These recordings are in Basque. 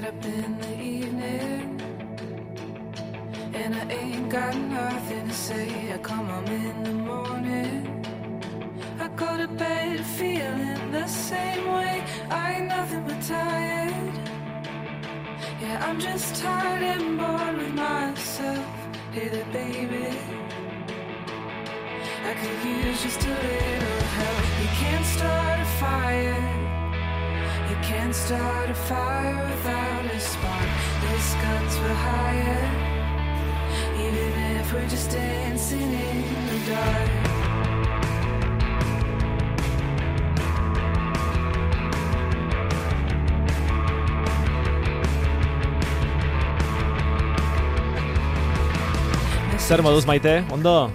get up in the evening and I ain't got nothing to say. I come home in the morning. I go to bed feeling the same way. I ain't nothing but tired. Yeah, I'm just tired and bored with myself. Hey there, baby. I could use just a little help. You can't start a fire. Can't start a fire without a spark. This gun's for hire. Even if we're just dancing in the dark. Zer moduz maite, ondo?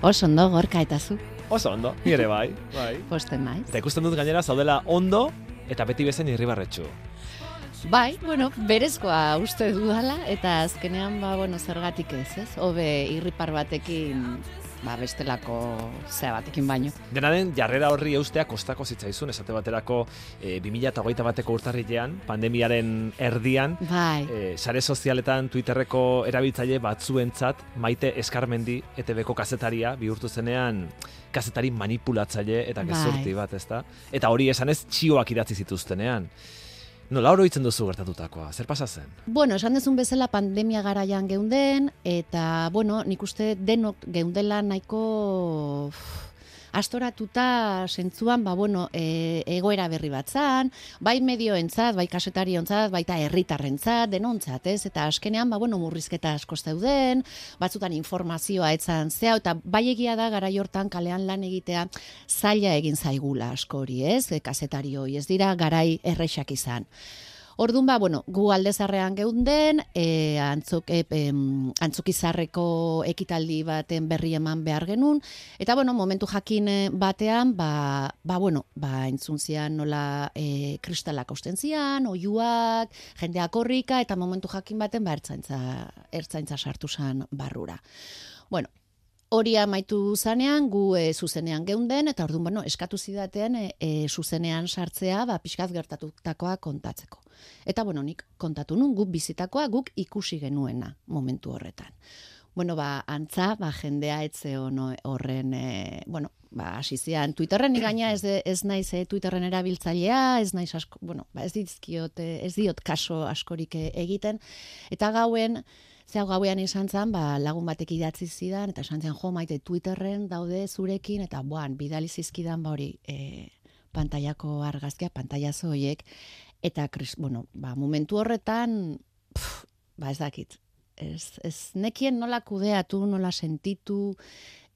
Oso ondo, gorka eta zu. Oso ondo, ni ere bai, bai. Posten naiz. Eta ikusten dut gainera zaudela ondo eta beti bezen irribarretxu. Bai, bueno, berezkoa uste dudala, eta azkenean, ba, bueno, zergatik ez, ez? Hobe irripar batekin, ba, bestelako zea batekin baino. Dena den, jarrera horri eustea kostako zitzaizun, esate baterako e, 2008 bateko urtarrilean, pandemiaren erdian, Bai, e, sare sozialetan Twitterreko erabiltzaile batzuentzat maite eskarmendi ETB-ko kazetaria bihurtu zenean kazetari manipulatzaile eta Bai. gezurti bat, ezta? Eta hori esanez txioak idatzi zituztenean. Nola oroitzen duzu gertatutakoa? Zer pasa zen? bueno, esan dezun bezala pandemia garaian geunden, eta, bueno, nik uste denok geundela nahiko astoratuta sentzuan, ba, bueno, e, egoera berri bat zan, bai medioentzat, bai kasetariontzat, baita herritarrentzat, denontzat, ez? Eta askenean, ba, bueno, murrizketa asko zeuden, batzutan informazioa etzan zea, eta bai egia da gara hortan kalean lan egitea zaila egin zaigula askori, ez? E, kasetarioi, ez dira garai errexak izan. Orduan ba, bueno, gu aldezarrean geunden, e, antzuk, e, em, antzukizarreko ekitaldi baten berri eman behar genuen, eta bueno, momentu jakin eh, batean, ba, ba bueno, ba, entzun zian nola e, kristalak osten zian, oiuak, jendeak horrika, eta momentu jakin baten, ba, ertzaintza, ertzaintza sartu zan barrura. Bueno, hori amaitu zanean, gu e, zuzenean geunden, eta orduan, bueno, eskatu zidaten e, e, zuzenean sartzea, ba, pixkaz gertatutakoa kontatzeko. Eta, bueno, nik kontatu nun, guk bizitakoa, guk ikusi genuena momentu horretan. Bueno, ba, antza, ba, jendea etze horren, e, bueno, ba, hasi zian, Twitterren gaina ez, ez naiz e, Twitterren erabiltzailea, ez naiz asko, bueno, ba, ez dizkiot, ez diot kaso askorik egiten, eta gauen, Ze hau gauean izan zen, ba, lagun batek idatzi zidan, eta esan zen, jo, maite Twitterren daude zurekin, eta buan, bidali zizkidan ba hori, e, pantaiako argazkia, pantaiazo horiek, eta, kris, bueno, ba, momentu horretan, pff, ba, ez dakit, ez, ez nekien nola kudeatu, nola sentitu,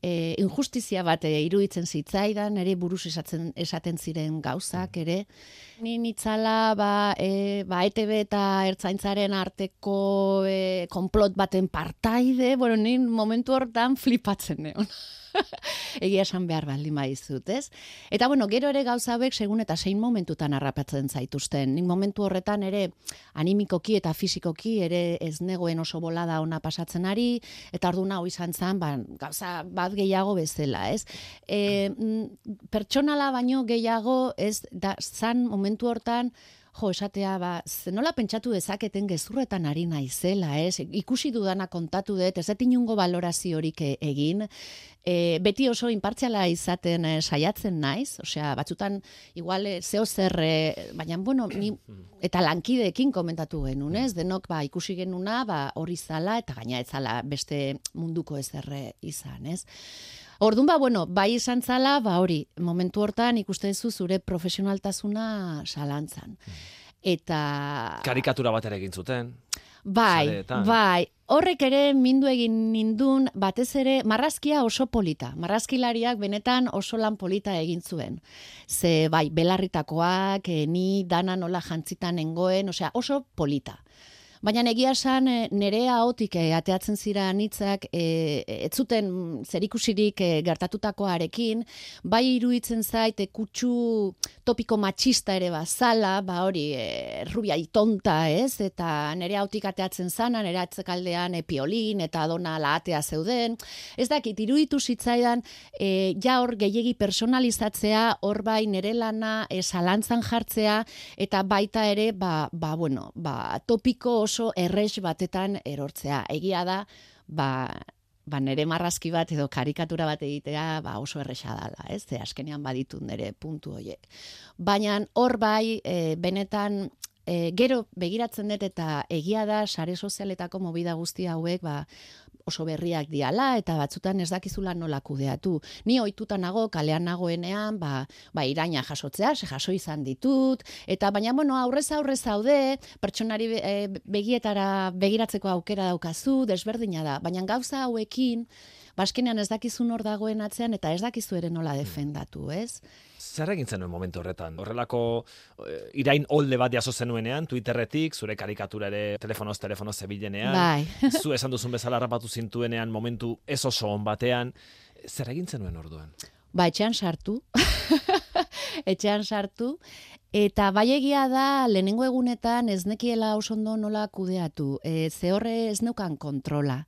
e, injustizia bat e, iruditzen zitzaidan, ere buruz esatzen, esaten ziren gauzak, ere. Ni nitzala, ba, e, ba, ETB eta ertzaintzaren arteko e, konplot baten partaide, bueno, ni momentu hortan flipatzen neon. Egia esan behar baldin baizut, ez? Eta bueno, gero ere gauza hauek segun eta zein momentutan harrapatzen zaituzten. Nik momentu horretan ere animikoki eta fisikoki ere ez negoen oso bolada ona pasatzen ari, eta ordu hau izan zen, ba, gauza bat gehiago bezala, ez? E, pertsonala baino gehiago, ez, da, zan momentu hortan, jo, esatea, ba, nola pentsatu dezaketen gezurretan ari naizela, ez? Ikusi dudana kontatu dut, ez dut inungo baloraziorik e- egin, e, beti oso inpartziala izaten e, saiatzen naiz, osea, batzutan igual e, zeo zer, e, baina, bueno, ni, eta lankideekin komentatu genuen, ez? Denok, ba, ikusi genuna, ba, hori zala, eta gaina ez zala beste munduko ezerre izan, ez? Orduan ba, bueno, bai izan zala, ba hori, momentu hortan ikusten zu zure profesionaltasuna salantzan. Eta Karikatura bat ere egin zuten. bai, sareetan. bai, horrek ere mindu egin nindun, batez ere marrazkia oso polita. Marrazkilariak benetan oso lan polita egin zuen. Ze bai, belarritakoak, eh, ni dana nola jantzitan nengoen, osea, oso polita. Baina egia esan e, nerea ahotik e, ateatzen zira nitzak e, ez zuten zerikusirik e, gertatutakoarekin, bai iruditzen zait e, kutsu topiko matxista ere bazala, ba hori e, rubia itonta, ez? Eta nerea ahotik ateatzen zana, nerea atzekaldean e, piolin eta dona laatea zeuden. Ez dakit, iruditu zitzaidan e, ja hor gehiegi personalizatzea, hor bai nere lana e, zalantzan jartzea, eta baita ere, ba, ba bueno, ba, topiko oso errex batetan erortzea. Egia da, ba, ba nere marrazki bat edo karikatura bat egitea ba oso erresa dala, ez? Ze askenean baditun nere puntu hoiek. Baina hor bai, e, benetan e, gero begiratzen dut eta egia da sare sozialetako mobida guzti hauek ba oso berriak diala eta batzutan ez dakizula nola kudeatu. Ni ohituta nago kalean nagoenean, ba, ba iraina jasotzea, se jaso izan ditut eta baina bueno, aurrez aurre zaude, pertsonari e, begietara begiratzeko aukera daukazu, desberdina da, baina gauza hauekin baskenean ez dakizun hor dagoen atzean eta ez dakizu ere nola defendatu, ez? Zer egin zenuen momentu horretan? Horrelako eh, irain olde bat jaso zenuenean, Twitterretik, zure karikatura ere telefonoz, telefonoz zebilenean, bai. zu esan duzun bezala rapatu zintuenean momentu ez oso on batean, zer egin zenuen orduan? Ba, etxean sartu. etxean sartu. Eta bai egia da, lehenengo egunetan ez nekiela oso ondo nola kudeatu. E, ze horre ez neukan kontrola.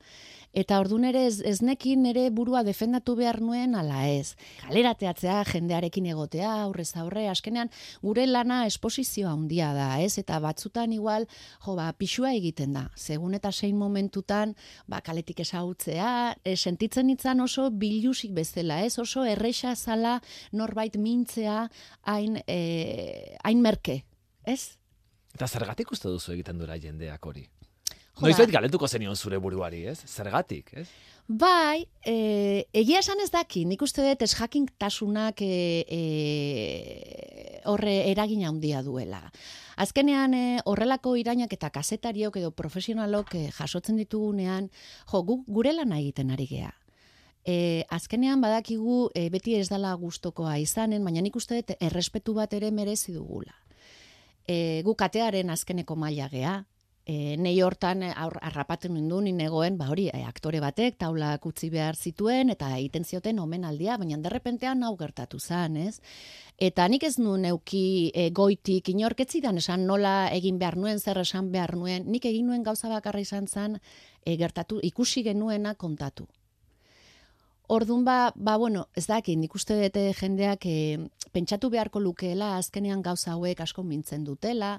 Eta ordun ere ez, ez nekin ere burua defendatu behar nuen ala ez. Kalerateatzea jendearekin egotea, aurrez aurre, askenean gure lana esposizioa handia da, ez? Eta batzutan igual, jo, ba, pixua egiten da. Segun eta sein momentutan, ba, kaletik esautzea, e, sentitzen nitzan oso bilusik bezala, ez? Oso erresa zala norbait mintzea hain, e, hain merke, ez? Eta zergatik uste duzu egiten dura jendeak hori? Jo, Noiz ba. bait galetuko zenion zure buruari, ez? Zergatik, ez? Bai, e, egia esan ez daki, nik uste dut ez jakintasunak e, e, horre eragina handia duela. Azkenean e, horrelako irainak eta kazetariok edo profesionalok e, jasotzen ditugunean, jo, gu, gure lana egiten ari gea. E, azkenean badakigu e, beti ez dala gustokoa izanen, baina nik uste dut errespetu bat ere merezi dugula. E, gu katearen azkeneko maila gea, e, nei hortan e, aur, arrapaten nindu ni negoen, ba hori, e, aktore batek taulak utzi behar zituen eta egiten zioten omenaldia, baina derrepentean hau gertatu zan, ez? Eta nik ez nuen neuki e, goitik inorketzidan esan nola egin behar nuen, zer esan behar nuen, nik egin nuen gauza bakarra izan zan e, gertatu, ikusi genuena kontatu. Ordun ba, ba bueno, ez dakit, nik uste dut eh, jendeak e, pentsatu beharko lukeela azkenean gauza hauek asko mintzen dutela,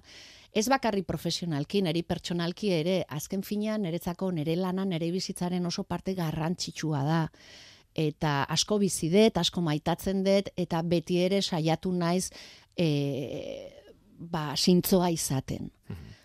ez bakarri profesionalki, neri pertsonalki ere, azken finean niretzako nire lana, nire bizitzaren oso parte garrantzitsua da. Eta asko bizi dut, asko maitatzen dut, eta beti ere saiatu naiz e, ba, sintzoa izaten.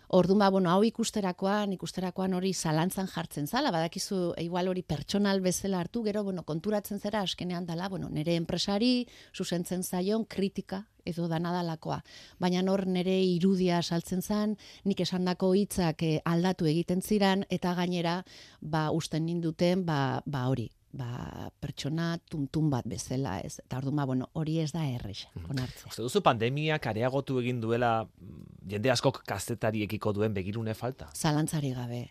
Orduan, ba, bueno, hau ikusterakoan, ikusterakoan hori zalantzan jartzen zala, badakizu igual hori pertsonal bezala hartu, gero, bueno, konturatzen zera askenean dala, bueno, nire enpresari zuzentzen zaion kritika edo danadalakoa. Baina hor nire irudia saltzen zan, nik esandako hitzak eh, aldatu egiten ziran, eta gainera, ba, usten ninduten, ba, ba hori, ba, pertsona tuntun bat bezala, ez? Eta orduan, ba, bueno, hori ez da erresa, onartzea. Uste duzu pandemiak areagotu egin duela mm, jende askok kazetariekiko duen begirune falta? Zalantzari gabe,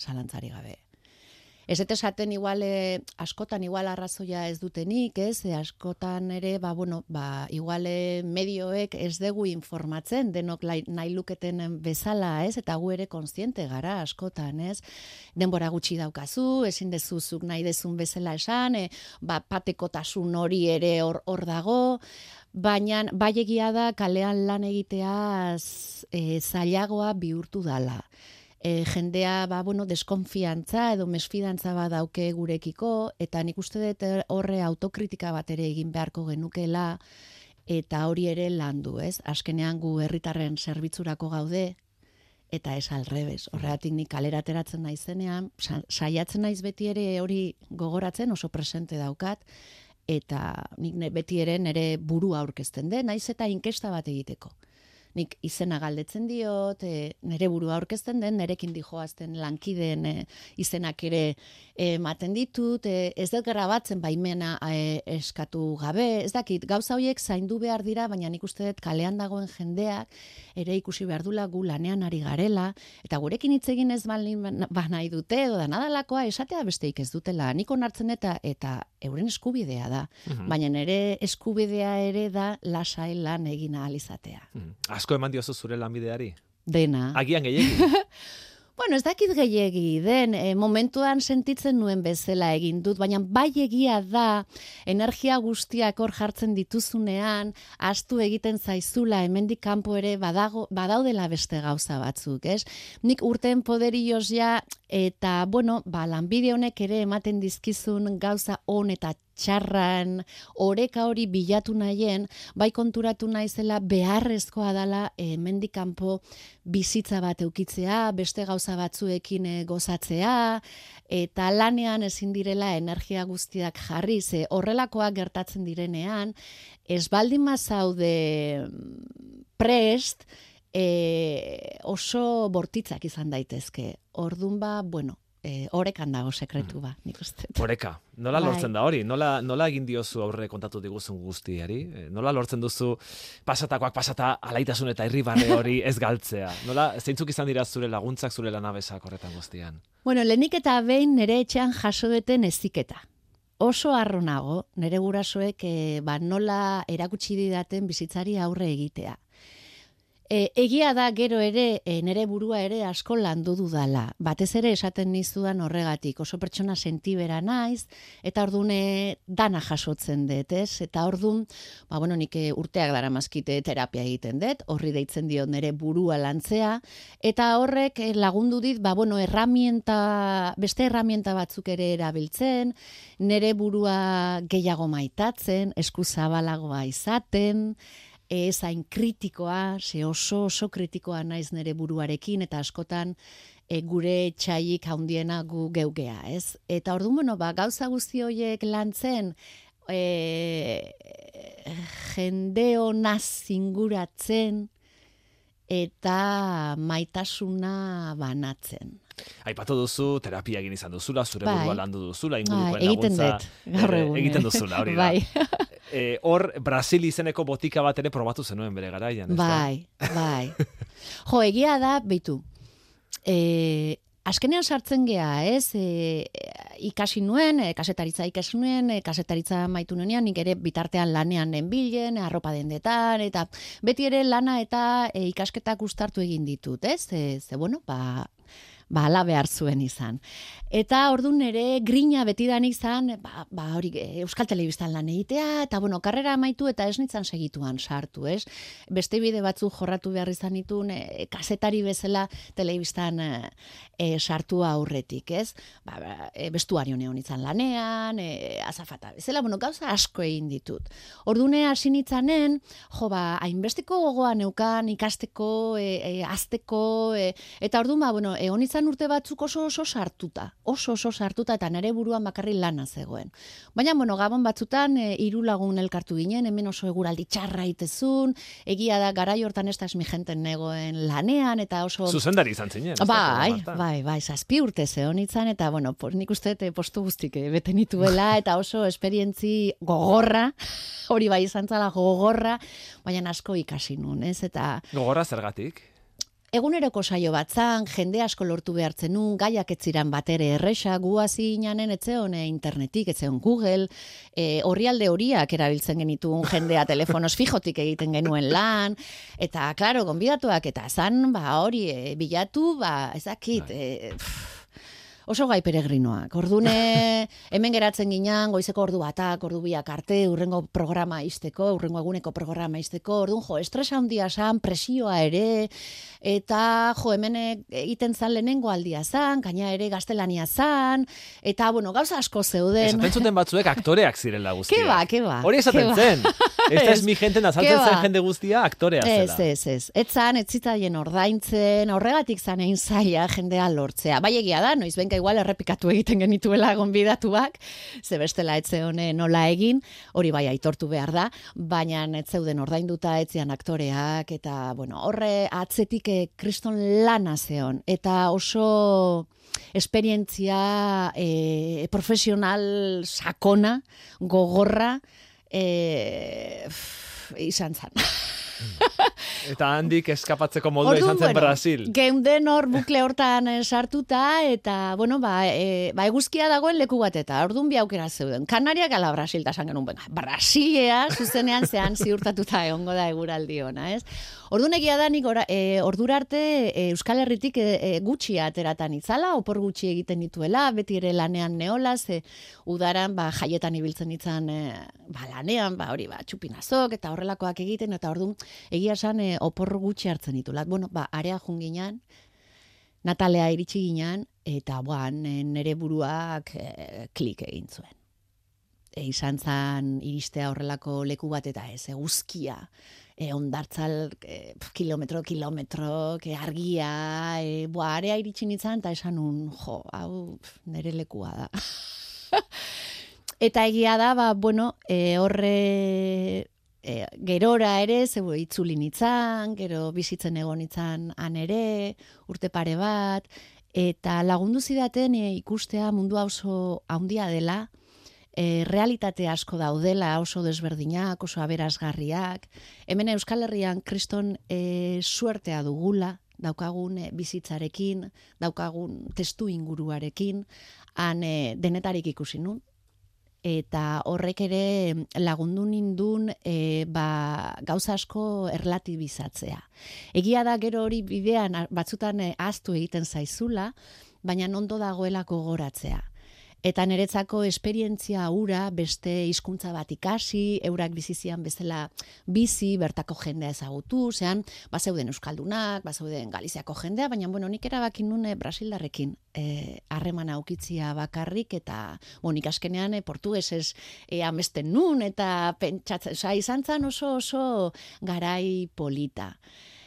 zalantzari gabe. Ez eta esaten igual, eh, askotan igual arrazoia ez dutenik, ez? E, askotan ere, ba, bueno, ba, igual eh, medioek ez dugu informatzen, denok nahi luketen bezala, ez? Eta gu ere konstiente gara askotan, ez? Denbora gutxi daukazu, ezin dezuzuk nahi dezun bezala esan, e, ba, patekotasun hori ere hor, hor dago, baina bai egia da kalean lan egiteaz e, zailagoa bihurtu dala e, jendea ba, bueno, deskonfiantza edo mesfidantza bat dauke gurekiko, eta nik uste dut horre autokritika bat ere egin beharko genukela, eta hori ere landu, ez? Azkenean gu herritarren zerbitzurako gaude, eta ez alrebez. Horregatik nik kalera ateratzen naizenean, sa- saiatzen naiz beti ere hori gogoratzen, oso presente daukat, eta nik beti ere nire burua aurkezten den, naiz eta inkesta bat egiteko. Nik izena galdetzen diot, e, nere burua aurkezten den, nerekin dijoazten lankideen e, izenak ere ematen ditut, e, ez dut grabatzen baimena e, eskatu gabe, ez dakit, gauza horiek zaindu behar dira, baina nik uste dut kalean dagoen jendeak ere ikusi behar dula gu lanean ari garela, eta gurekin hitz egin ez balin ba nahi dute, edo da nadalakoa esatea besteik ez dutela, nik onartzen eta eta euren eskubidea da, Mhm. baina nere eskubidea ere da lasai lan egin ahal izatea. Mm. Asko eman diozu zure lanbideari. Dena. Agian gehiegi. Bueno, ez dakit gehiegi den, e, momentuan sentitzen nuen bezala egin dut, baina bai egia da, energia guztiak hor jartzen dituzunean, astu egiten zaizula, hemendik kanpo ere badago, badaudela beste gauza batzuk, ez? Nik urten poderioz ja, eta, bueno, ba, lanbide honek ere ematen dizkizun gauza on eta txarran, oreka hori bilatu nahien, bai konturatu naizela beharrezkoa dala e, kanpo bizitza bat eukitzea, beste gauza batzuekin e, gozatzea, eta lanean ezin direla energia guztiak jarri, ze horrelakoak gertatzen direnean, ez baldin mazaude prest, e, oso bortitzak izan daitezke. Ordun ba, bueno, e, orekan dago sekretu ba, nik uste. Oreka, nola Bai. lortzen da hori? Nola, nola egin diozu aurre kontatu diguzun guztiari? Eh, Nola lortzen duzu pasatakoak pasata alaitasun eta irribarre hori ez galtzea? Nola, zeintzuk izan dira zure laguntzak, zure lanabesak horretan guztian? Bueno, lehenik eta behin nire etxean jaso duten eziketa. Oso harro nago, nire gurasoek e, ba, nola erakutsi didaten bizitzari aurre egitea. E, egia da gero ere, e, nire burua ere asko landu dudala. Batez ere esaten nizudan horregatik, oso pertsona sentibera naiz, eta ordune dana jasotzen dut, ez? Eta ordun, ba, bueno, nik eh, urteak dara mazkite terapia egiten dut, horri deitzen dio nire burua lantzea, eta horrek eh, lagundu dit, ba, bueno, erramienta, beste erramienta batzuk ere erabiltzen, nire burua gehiago maitatzen, eskuzabalagoa izaten, ez hain kritikoa, ze oso oso kritikoa naiz nire buruarekin, eta askotan e, gure txaik handiena gu geugea, ez? Eta orduan, bueno, ba, gauza guzti horiek lantzen, e, jende honaz zinguratzen, eta maitasuna banatzen. Aipatu duzu, terapia egin izan duzula, zure Bai. burua landu duzula, Bai, ingurukoen laguntza. gaur egun. Egiten duzula, hori da. Bai, Eh, hor, Brasil izeneko botika bat ere probatu zenuen bere garaian, ez da? bai, bai. Jo, egia da, beitu, e, azkenean sartzen gea, ez, e, ikasi nuen, e, kasetaritza ikasi nuen, e, kasetaritza maitu nuenean, nik ere bitartean lanean nenbilen, arropa dendetan, eta beti ere lana eta e, ikasketak ustartu egin ditut, ez? E, ze, bueno, ba, ba, ala behar zuen izan. Eta ordun ere grina betidan izan, ba, ba hori e, Euskal Telebistan lan egitea, eta bueno, karrera amaitu eta ez nintzen segituan sartu, ez? Beste bide batzu jorratu behar izan ditun, e, kasetari bezala telebistan e, e, sartu aurretik, ez? Ba, ba, e, bestuario izan lanean, e, azafata bezala, bueno, gauza asko egin ditut. Ordune hasi nitzanen, jo, ba, hainbesteko gogoa neukan ikasteko, e, e, azteko, e, eta orduan, ba, bueno, egon izan urte batzuk oso oso sartuta, oso oso sartuta, eta nere buruan bakarri lana zegoen. Baina, bueno, gabon batzutan, e, hiru lagun elkartu ginen, hemen oso eguraldi txarra itezun, egia da, garai hortan ez da esmigenten negoen lanean, eta oso... Zuzendari izan zinen. Bai, bai, bai, zazpi urte zehon itzan, eta, bueno, pues, nik uste dut, eh, postu guztik eh, bete nituela, eta oso esperientzi gogorra, hori bai izan zala gogorra, baina asko ikasi nun, ez? Eta Gogorra zergatik? Eguneroko saio batzan, jende asko lortu behartzen nun, gaiak ez ziran batere erresa, gu hasi inanen etzeon eh, internetik, etzeon Google, e, horrialde horiak erabiltzen genituen jendea telefonos fijotik egiten genuen lan, eta, klaro, gonbidatuak, eta zan, ba, hori, e, bilatu, ba, ezakit, e, pff, oso gai peregrinoak. Ordune, hemen geratzen ginean, goizeko ordu batak, ordu biak arte, urrengo programa izteko, urrengo eguneko programa izteko, orduan, jo, estresa handia zan, presioa ere, eta, jo, hemen egiten zan lehenengo aldia zan, gaina ere gaztelania zan, eta, bueno, gauza asko zeuden. Esaten zuten batzuek aktoreak zirela guztia. Ke ba, ke ba. Hori esaten ba. zen. Esta es mi gente, azaltzen Ke zen ba. jende guztia aktorea Ez, zela. ez, ez. Ez zan, ez zitzaien ordaintzen, horregatik zan egin zaila jendea lortzea. Bai egia da, noiz ben hemenka igual errepikatu egiten genituela gonbidatuak, ze bestela etze hone nola egin, hori bai aitortu behar da, baina ez zeuden ordainduta etzian aktoreak, eta bueno, horre atzetik eh, kriston lana zeon, eta oso esperientzia eh, profesional sakona, gogorra, eh, pff, izan zan. Eta handik eskapatzeko modua izan zen Brasil. Geunden hor bukle hortan eh, sartuta, eta, bueno, ba, e, ba, eguzkia dagoen leku bat, eta orduan bi aukera zeuden. Kanariak ala Brasil, da genuen, benga, Brasilea, zuzenean zean ziurtatuta egongo da eguraldi ona, ez? Orduan egia da nik ora, e, ordura arte e, Euskal Herritik e, e, gutxi ateratan itzala, opor gutxi egiten dituela, beti ere lanean neola, ze udaran ba, jaietan ibiltzen itzan e, ba, lanean, ba, hori ba, txupinazok eta horrelakoak egiten, eta orduan egia esan e, opor gutxi hartzen ditulat. Bueno, ba, area junginan, Natalea iritsi ginean, eta boan, e, nere buruak e, klik egin zuen. E, izan zan iristea horrelako leku bat eta ez, eguzkia, e, ondartzal e, kilometro, kilometro, ke argia, e, boa, area iritsi nintzen, eta esan un, jo, hau nere lekua da. eta egia da, ba, bueno, e, horre e, gerora ere, zebo itzuli nitzan, gero bizitzen egon nitzan han ere, urte pare bat, eta lagundu zidaten e, ikustea mundua oso handia dela, e, realitate asko daudela, oso desberdinak, oso aberazgarriak. Hemen Euskal Herrian kriston e, suertea dugula, daukagun e, bizitzarekin, daukagun testu inguruarekin, han e, denetarik ikusi nun, eta horrek ere lagundu nindun e, ba, gauza asko erlatibizatzea. Egia da gero hori bidean batzutan e, aztu egiten zaizula, baina ondo dagoelako goratzea. Eta niretzako esperientzia ura beste hizkuntza bat ikasi, eurak bizizian bezala bizi, bertako jendea ezagutu, zean, bazeuden Euskaldunak, bazeuden Galiziako jendea, baina, bueno, nik erabakin nune Brasildarrekin eh, harremana e, aukitzia bakarrik, eta, bueno, nik askenean e, portuguesez e, amesten nun, eta pentsatzen, oza, izan zan oso oso garai polita.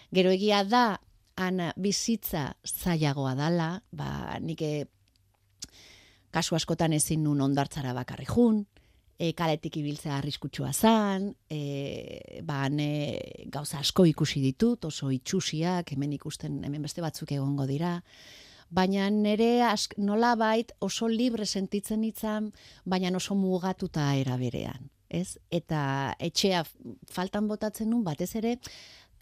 Gero egia da, han bizitza zailagoa dala, ba, nik kasu askotan ezin nun ondartzara bakarri jun, e, kaletik ibiltzea arriskutsua zan, e, ba, ne, gauza asko ikusi ditut, oso itxusiak, hemen ikusten, hemen beste batzuk egongo dira, baina nire ask, nola bait oso libre sentitzen itzan, baina oso mugatuta eraberean. Ez? Eta etxea faltan botatzen nun, batez ere,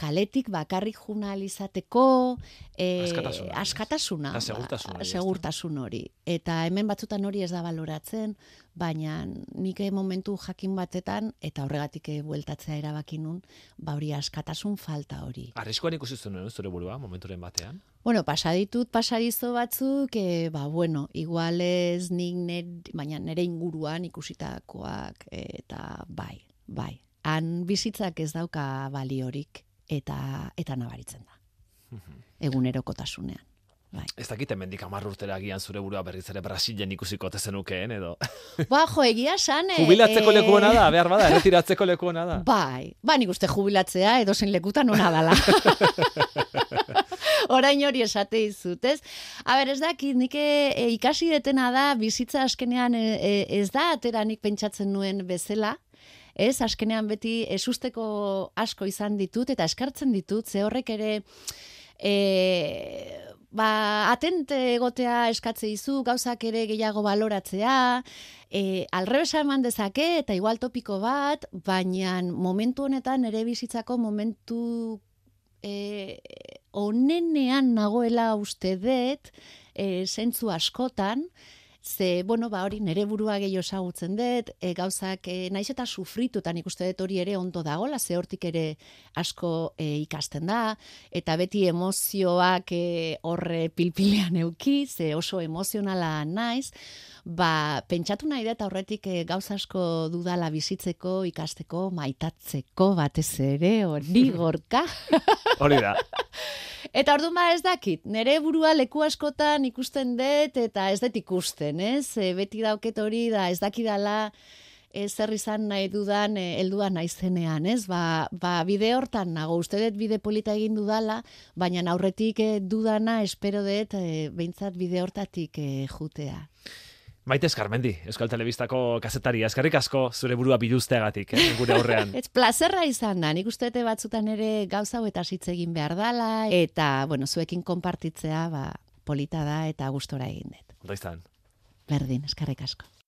kaletik bakarrik juna alizateko e, askatasuna, askatasuna ba, segurtasun, hori, segurtasun hori. Eta hemen batzutan hori ez da baloratzen, baina nik momentu jakin batetan, eta horregatik bueltatzea erabaki nun, ba hori askatasun falta hori. Arriskoan ikusi zuen zure burua, momenturen batean? Bueno, pasaditut pasadizo batzuk, e, ba, bueno, igual ez nik nire, baina nire inguruan ikusitakoak, eta bai, bai. Han bizitzak ez dauka baliorik eta eta nabaritzen da. Egunerokotasunean. Bai. Ez dakite mendik amar urtera agian zure burua berriz ere Brasilen ikusiko tezenukeen, edo? Ba, jo, egia san... Jubilatzeko e... lekuona da, behar bada, erretiratzeko lekuona da. Bai, ba, nik uste jubilatzea edo zen lekutan ona dala. Orain hori esate izut, ez? A ber, ez dakit, nik e, ikasi detena da, bizitza askenean e, e, ez da, atera nik pentsatzen nuen bezala, ez, askenean beti esusteko asko izan ditut eta eskartzen ditut, ze horrek ere e, ba, atente egotea eskatze izu, gauzak ere gehiago baloratzea, e, alrebesa eman dezake eta igual topiko bat, baina momentu honetan ere bizitzako momentu e, onenean nagoela uste dut, e, zentzu askotan, Ze, bueno, ba, hori nere burua gehiago esagutzen dut, e, gauzak e, naiz eta sufritutan ikuste dut hori ere ondo dagola, ze hortik ere asko e, ikasten da, eta beti emozioak e, horre pilpilean euki, ze oso emozionala naiz, ba, pentsatu nahi da eta horretik e, gauza asko dudala bizitzeko, ikasteko, maitatzeko, batez ere, hori gorka. hori da. Eta orduan ba ez dakit, nere burua leku askotan ikusten dut eta ez dut ikusten, ez? E, beti dauket hori da ez dakidala e, zer izan nahi dudan e, heldua naizenean, ez? Ba, ba bide hortan nago, uste dut bide polita egin dudala, baina aurretik e, dudana espero dut e, behintzat bide hortatik e, jutea. Maite Eskarmendi, Euskal Telebistako kazetari, eskarrik asko zure burua biluzteagatik, eh, gure aurrean. Ez plazerra izan da, nik uste batzutan ere gauza eta hitz egin behar dala, eta, bueno, zuekin konpartitzea, ba, polita da eta gustora egin dut. Ondo izan. Berdin, eskarrik asko.